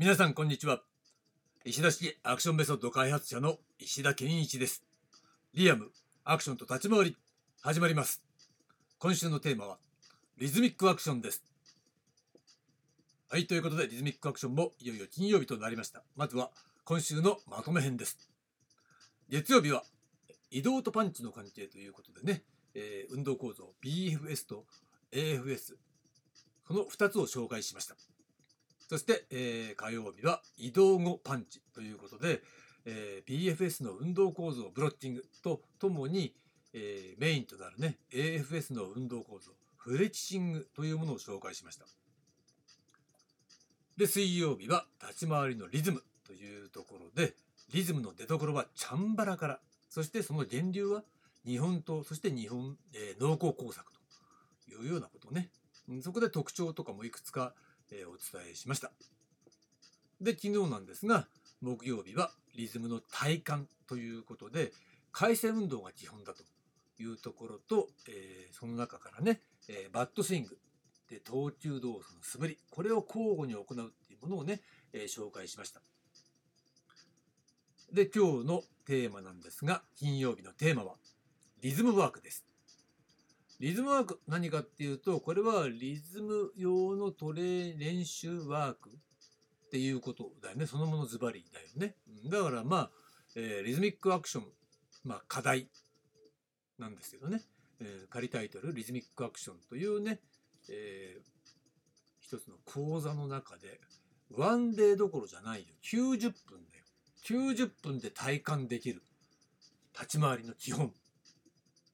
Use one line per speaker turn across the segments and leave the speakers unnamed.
皆さんこんにちは。石田式アクションメソッド開発者の石田健一です。リアムアクションと立ち回り始まります。今週のテーマはリズミックアクションです。はいということでリズミックアクションもいよいよ金曜日となりました。まずは今週のまとめ編です。月曜日は移動とパンチの関係ということでね、えー運動構造 BFS と AFS この2つを紹介しました。そして、えー火曜日は移動後パンチということで、えー BFS の運動構造ブロッキングとともに、えーメインとなるね AFS の運動構造フレキシングというものを紹介しました。で水曜日は立ち回りのリズムというところでリズムの出所はチャンバラからそしてその源流は日本刀そして日本、えー農耕工作というようなことね。そこで特徴とかもいくつか、えーお伝えしました。で昨日なんですが木曜日はリズムの体感ということで回旋運動が基本だというところと、えーその中からね、えーバットスイングで投球動作の素振りこれを交互に行うっていうものをね、えー紹介しました。で今日のテーマなんですが金曜日のテーマはリズムワークです。リズムワーク何かっていうとこれはリズム用のトレ練習ワークっていうことだよね。そのものズバリだよね。だからまあ、えーリズミックアクションまあ課題なんですけどね、えー仮タイトルリズミックアクションというね、えー一つの講座の中でワンデーどころじゃないよ。90分だよ。90分で体感できる。立ち回りの基本。っ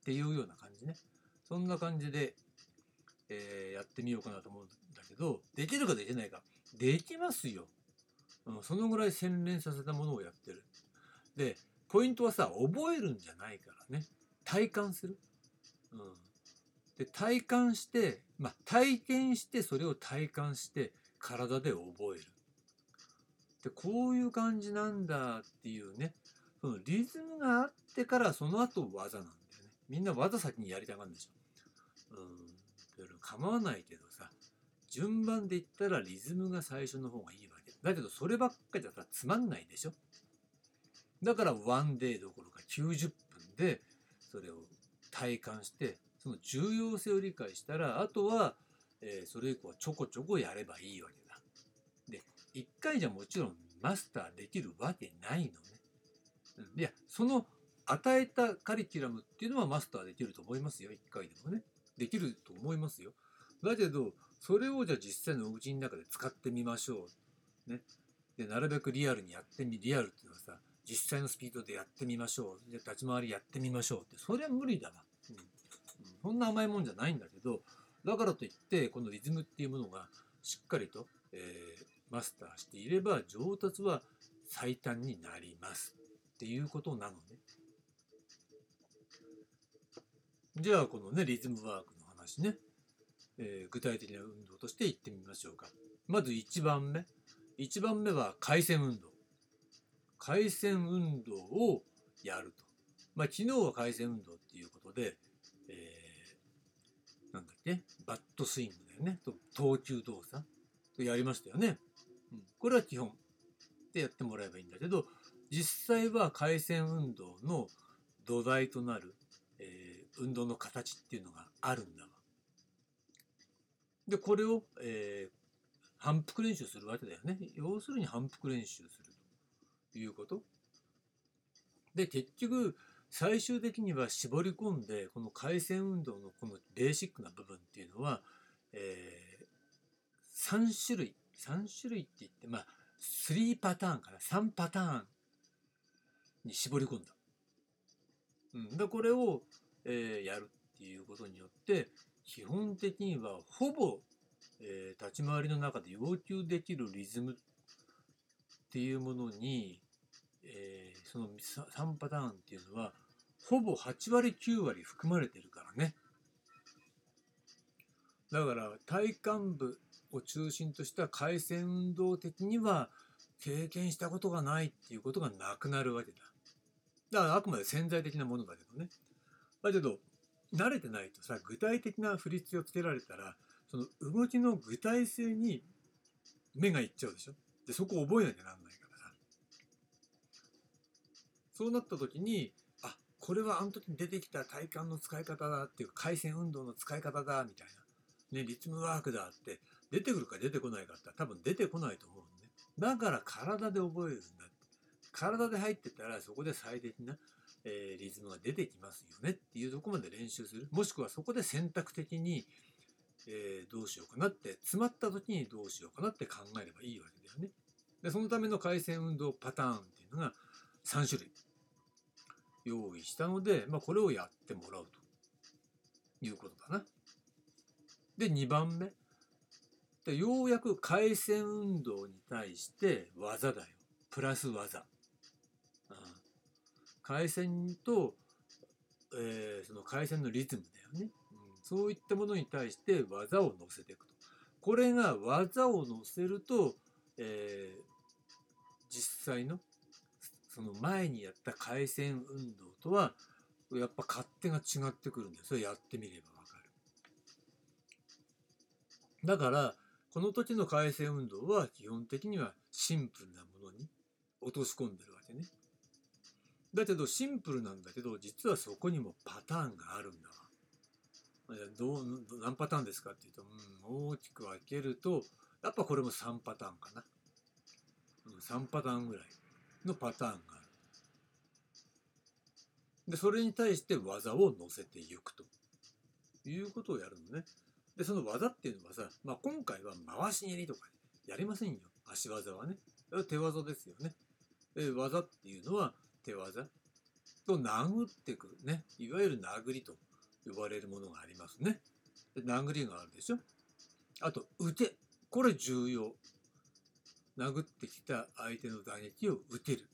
ていうような感じね。そんな感じで、えーやってみようかなと思うんだけどできるかできないか。できますよ、うん、そのぐらい洗練させたものをやってる。でポイントはさ覚えるんじゃないからね。体感する、うん、で体感して、まあ、体験してそれを体感して体で覚える。でこういう感じなんだっていうね。そのリズムがあってからその後技なんだ。みんな技先にやりたがるんでしょ。うん。だから構わないけどさ順番で言ったらリズムが最初の方がいいわけ。だけどそればっかじゃさつまんないでしょ。だからワンデーどころか90分でそれを体感してその重要性を理解したらあとは、えーそれ以降はちょこちょこやればいいわけだ。で1回じゃもちろんマスターできるわけないのね。うん。いやその与えたカリキュラムっていうのはマスターできると思いますよ1回でもね。できると思いますよ。だけどそれをじゃあ実際のお家の中で使ってみましょう。ね。でなるべくリアルにやってみリアルっていうのはさ実際のスピードでやってみましょう。で立ち回りやってみましょうってそれは無理だわ。うんうんそんな甘いもんじゃないんだけどだからといってこのリズムっていうものがしっかりと、えーマスターしていれば上達は最短になりますっていうことなのね。じゃあこのねリズムワークの話ね、えー具体的な運動としていってみましょうか。まず1番目1番目は回旋運動。回旋運動をやると。まあ昨日は回旋運動っていうことで、えーなんだっけ？バットスイングだよね。と投球動作とやりましたよね。うん、これは基本でやってもらえばいいんだけど、実際は回旋運動の土台となる、運動の形っていうのがあるんだわ。で、これを、えー反復練習するわけだよね。要するに反復練習するということ。で、結局、最終的には絞り込んでこの回旋運動のこのベーシックな部分っていうのは、え3種類3種類って言ってまあ3パターンから3パターンに絞り込んだ。うん、でこれを、えーやるっていうことによって基本的にはほぼ、えー立ち回りの中で要求できるリズムっていうものに、えーその3パターンっていうのはほぼ8割9割含まれてるからね。だから体幹部を中心とした回旋運動的には経験したことがないっていうことがなくなるわけだ。だからあくまで潜在的なものだけどね。だけど慣れてないとさ具体的な振り付けをつけられたらその動きの具体性に目がいっちゃうでしょ？でそこを覚えなきゃなんないから。さそうなった時にあこれはあの時に出てきた体幹の使い方だっていう回線運動の使い方だみたいな、ね、リズムワークだって出てくるか出てこないかって多分出てこないと思うんね。だから体で覚えるんだ体で入ってたらそこで最適な、えー、リズムが出てきますよねっていうとこまで練習するもしくはそこで選択的に、えー、どうしようかなって詰まった時にどうしようかなって考えればいいわけだよね。でそのための回線運動パターンっていうのが3種類用意したので、まあ、これをやってもらうということだな。で2番目でようやく回線運動に対して技だよプラス技。回線と、えー、その回線のリズムだよね、うん、そういったものに対して技を乗せていくと。これが技を乗せると、えー、実際のその前にやった回線運動とはやっぱ勝手が違ってくるんだよ。それやってみればわかる。だからこの時の回線運動は基本的にはシンプルなものに落とし込んでるわけねだけどシンプルなんだけど実はそこにもパターンがあるんだわ。どう何パターンですかっていうと、うん、大きく分けるとやっぱこれも3パターンかな。3パターンぐらいのパターンがある。でそれに対して技を乗せていくということをやるのね。でその技っていうのはさ、まあ、今回は回し蹴りとかやりませんよ足技はね。手技ですよね。技っていうのは手技？と殴ってくるね。いわゆる殴りと呼ばれるものがありますね。殴りがあるでしょ？あと、打て。これ重要。殴ってきた相手の打撃を打てる。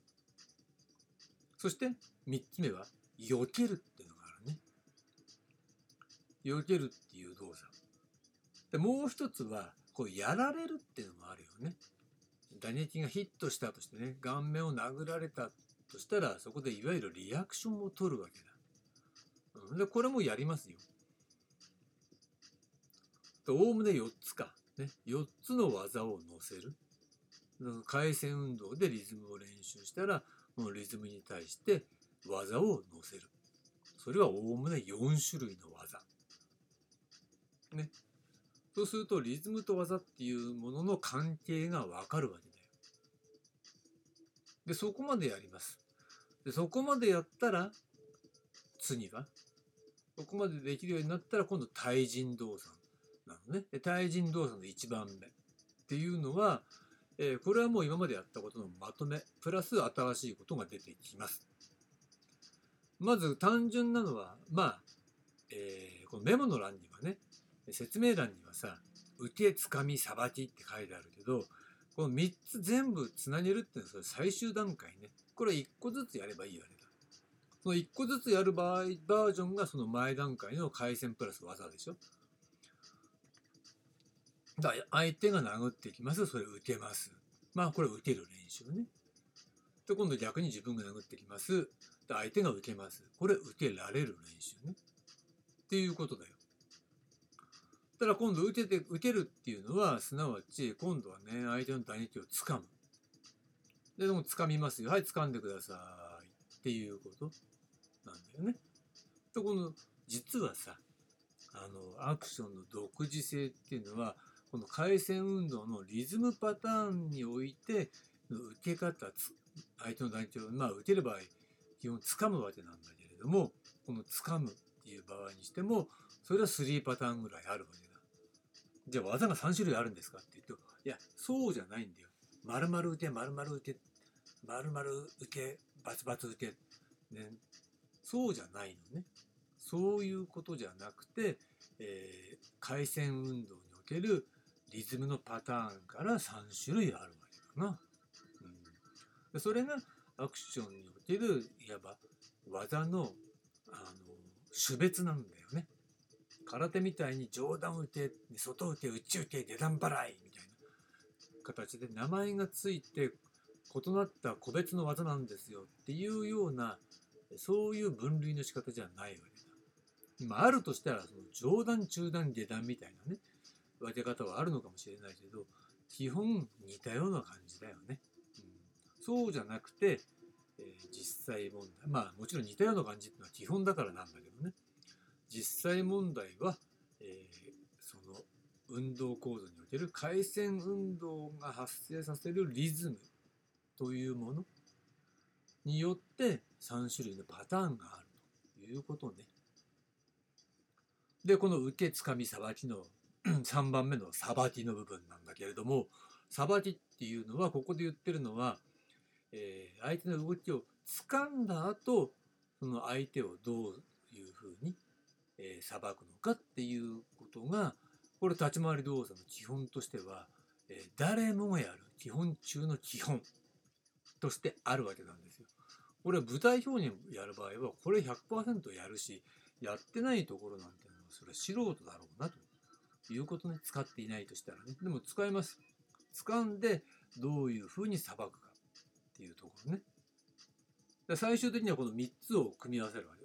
そして、三つ目は、避けるっていうのがあるね。避けるっていう動作。で、もう一つは、こう、やられるっていうのもあるよね。打撃がヒットしたとしてね、顔面を殴られたとしたら、そこでいわゆるリアクションを取るわけだ。うん、で、これもやりますよ。おおむね4つか。ね、4つの技を乗せる。回線運動でリズムを練習したら、このリズムに対して技を乗せる。それはおおむね4種類の技。ね。そうするとリズムと技っていうものの関係がわかるわけ。で、そこまでやります。でそこまでやったら次はそこまでできるようになったら今度対人動作なのね。で対人動作の1番目っていうのは、えー、これはもう今までやったことのまとめプラス新しいことが出てきます。まず単純なのはまあ、えー、このメモの欄にはね説明欄にはさ受けつかみさばきって書いてあるけどこの3つ全部つなげるっていうのはそれ最終段階ねこれ1個ずつやればいいわけだ。その1個ずつやる場合、バージョンがその前段階の回線プラス技でしょ？だ相手が殴ってきます。それ打てます。まあこれ打てる練習ね。で、今度逆に自分が殴ってきます。で、相手が受けます。これ打てられる練習ね。っていうことだよ。ただ今度打てて、打てるっていうのは、すなわち今度はね、相手の打撃をつかむ。で、でも掴みますよ。はい、掴んでください。っていうことなんだよね。で、この、実はさ、あの、アクションの独自性っていうのは、この回線運動のリズムパターンにおいて、受け方、相手の団長を、まあ、受ける場合、基本掴むわけなんだけれども、この掴むっていう場合にしても、それは3パターンぐらいあるわけ。じゃあ技が3種類あるんですかって言うと、いや、そうじゃないんだよ。丸々打て、丸々打て丸々受け、バツバツ受け、ね、そうじゃないのね。そういうことじゃなくて、えー、回線運動におけるリズムのパターンから3種類あるわけだな。うん、それがアクションにおけるいわば技のあの種別なんだよね。空手みたいに上段受け、外受け、内受け、下段払いみたいな形で名前がついて異なった個別の技なんですよっていうようなそういう分類の仕方じゃないわけだ。まあ、るとしたらその上段中段下段みたいなね分け方はあるのかもしれないけど基本似たような感じだよね。うん、そうじゃなくて、えー、実際問題まあもちろん似たような感じっていうのは基本だからなんだけどね実際問題は、えー、その運動構造における回線運動が発生させるリズムというものによって3種類のパターンがあるということね。でこの受けつかみさばきの 3番目のさばきの部分なんだけれどもさばきっていうのはここで言ってるのは、えー、相手の動きを掴んだ後その相手をどういうふうに、えー、くのかっていうことがこれ立ち回り動作の基本としては、えー、誰もがやる基本中の基本としてあるわけなんですよ。これは舞台表現やる場合はこれ100%やるしやってないところなんていうのはそれは素人だろうなということね使っていないとしたらね。でも使います。掴んでどういうふうにさばくかっていうところね。最終的にはこの3つを組み合わせるわけ。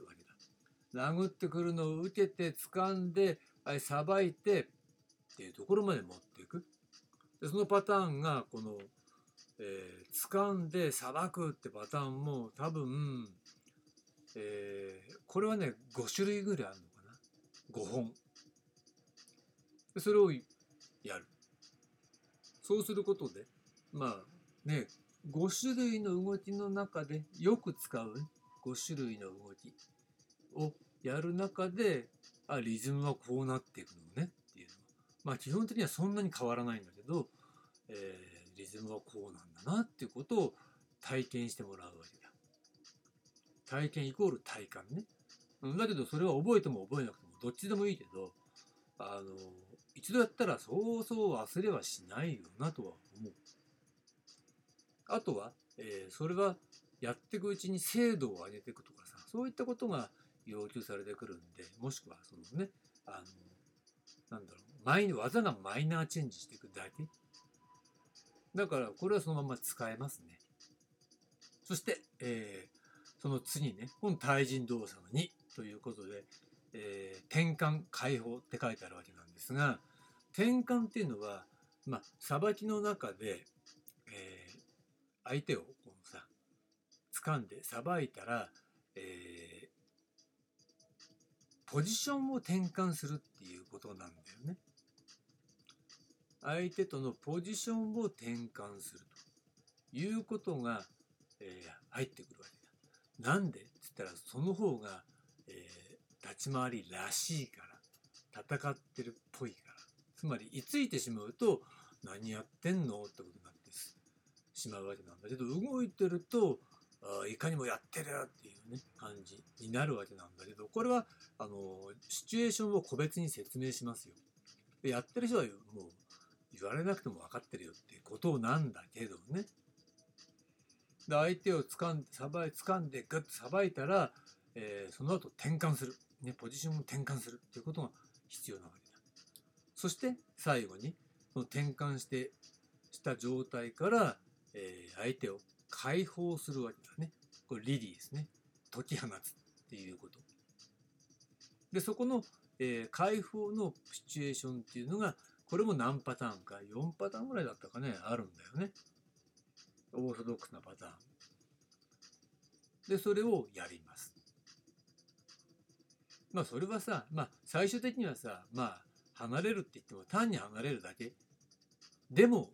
殴ってくるのを受けて掴んでさばいてっていうところまで持っていく。でそのパターンがこの、えー、掴んでさばくってパターンも多分、えー、これはね5種類ぐらいあるのかな。5本。でそれをやる。そうすることで、まあね、5種類の動きの中でよく使う、5種類の動きをやる中で、あ、リズムはこうなっていくのねっていうのは。まあ基本的にはそんなに変わらないんだけど、えー、リズムはこうなんだなっていうことを体験してもらうわけだ。体験イコール体感ね。だけどそれは覚えても覚えなくてもどっちでもいいけど、あの、一度やったらそうそう忘れはしないよなとは思う。あとは、えー、それはやっていくうちに精度を上げていくとかさ、そういったことが要求されてくるんで、もしくはそのね、あの、なんだろう、マイ技がマイナーチェンジしていくだけ。だから、これはそのまま使えますね。そして、えー、その次ね、この対人動作の2ということで、えー、転換解放って書いてあるわけなんですが転換っていうのはまあさばきの中で、えー、相手をこうさ掴んでさばいたら、えー、ポジションを転換するっていうことなんだよね。相手とのポジションを転換するということが、えー、入ってくるわけだ。なんでって言ったらその方が、えー立ち回りらしいから戦ってるっぽいからつまり居ついてしまうと何やってんのってことになってしまうわけなんだけど動いてるといかにもやってるっていうね感じになるわけなんだけどこれはあのシチュエーションを個別に説明しますよ。でやってる人はもう言われなくても分かってるよっていうことなんだけどね。で相手を掴んでさばい掴んでグッとさばいたら、えー、その後転換する。ね、ポジションを転換するっていうことが必要なわけだ。そして最後にその転換してした状態から、えー、相手を解放するわけだね。これリリーですね。解き放つっていうこと。でそこの、えー、解放のシチュエーションっていうのがこれも何パターンか4パターンぐらいだったかねあるんだよね。オーソドックスなパターン。でそれをやります。まあそれはさ、まあ最終的にはさ、まあ離れるって言っても単に離れるだけでも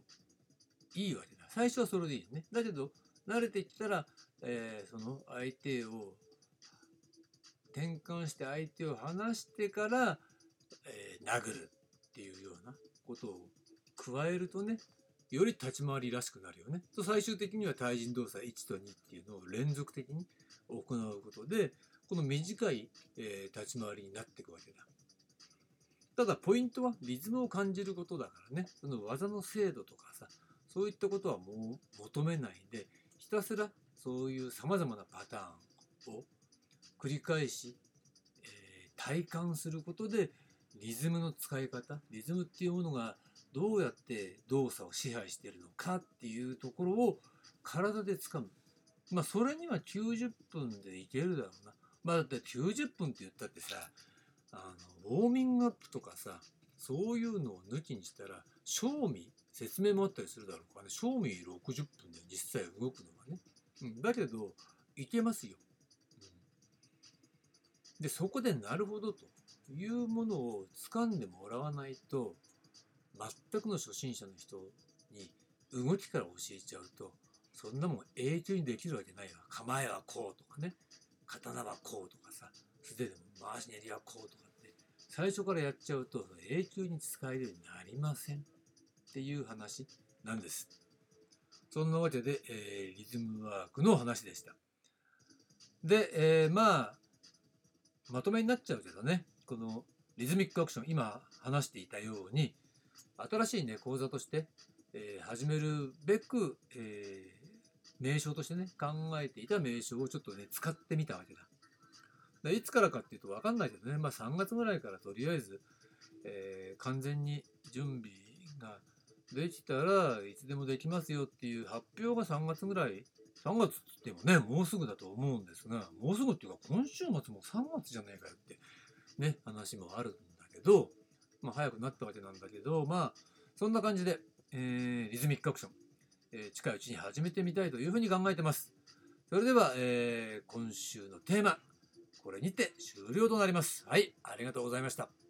いいわけだ。最初はそれでいいね。だけど慣れてきたら、えー、その相手を転換して相手を離してから、えー、殴るっていうようなことを加えるとね、より立ち回りらしくなるよね。と最終的には対人動作1と2っていうのを連続的に行うことで、この短い、えー、立ち回りになっていくわけだ。ただポイントはリズムを感じることだからねその技の精度とかさそういったことはもう求めないでたすらそういうさまざまなパターンを繰り返し、えー、体感することでリズムの使い方リズムっていうものがどうやって動作を支配しているのかっていうところを体でつかむ。まあそれには90分でいけるだろうな。まあだって90分って言ったってさあのウォーミングアップとかさそういうのを抜きにしたら賞味説明もあったりするだろうからね賞味60分で実際動くのがね、うん、だけどいけますよ、うん、でそこでなるほどというものを掴んでもらわないと全くの初心者の人に動きから教えちゃうとそんなもん永久にできるわけないわ。構えはこうとかね。刀はこうとかさ。素手でも回し練りはこうとかって最初からやっちゃうと永久に使えるようになりません。っていう話なんです。そんなわけで、えー、リズムワークの話でした。で、えー、まあまとめになっちゃうけどねこのリズミックアクション今話していたように新しいね講座として、えー、始めるべく、え、名称としてね考えていた名称をちょっとね使ってみたわけだ。でいつからかっていうと分かんないけどね、まあ、3月ぐらいからとりあえず、えー、完全に準備できたらいつでもできますよっていう発表が3月ぐらい3月って言ってもねもうすぐだと思うんですがもうすぐっていうか今週末も3月じゃねえかよってね話もあるんだけどまあ、早くなったわけなんだけど、まあ、そんな感じで、えー、リズミックアクション、えー、近いうちに始めてみたいというふうに考えてます。それでは、えー、今週のテーマ、これにて終了となります。はい、ありがとうございました。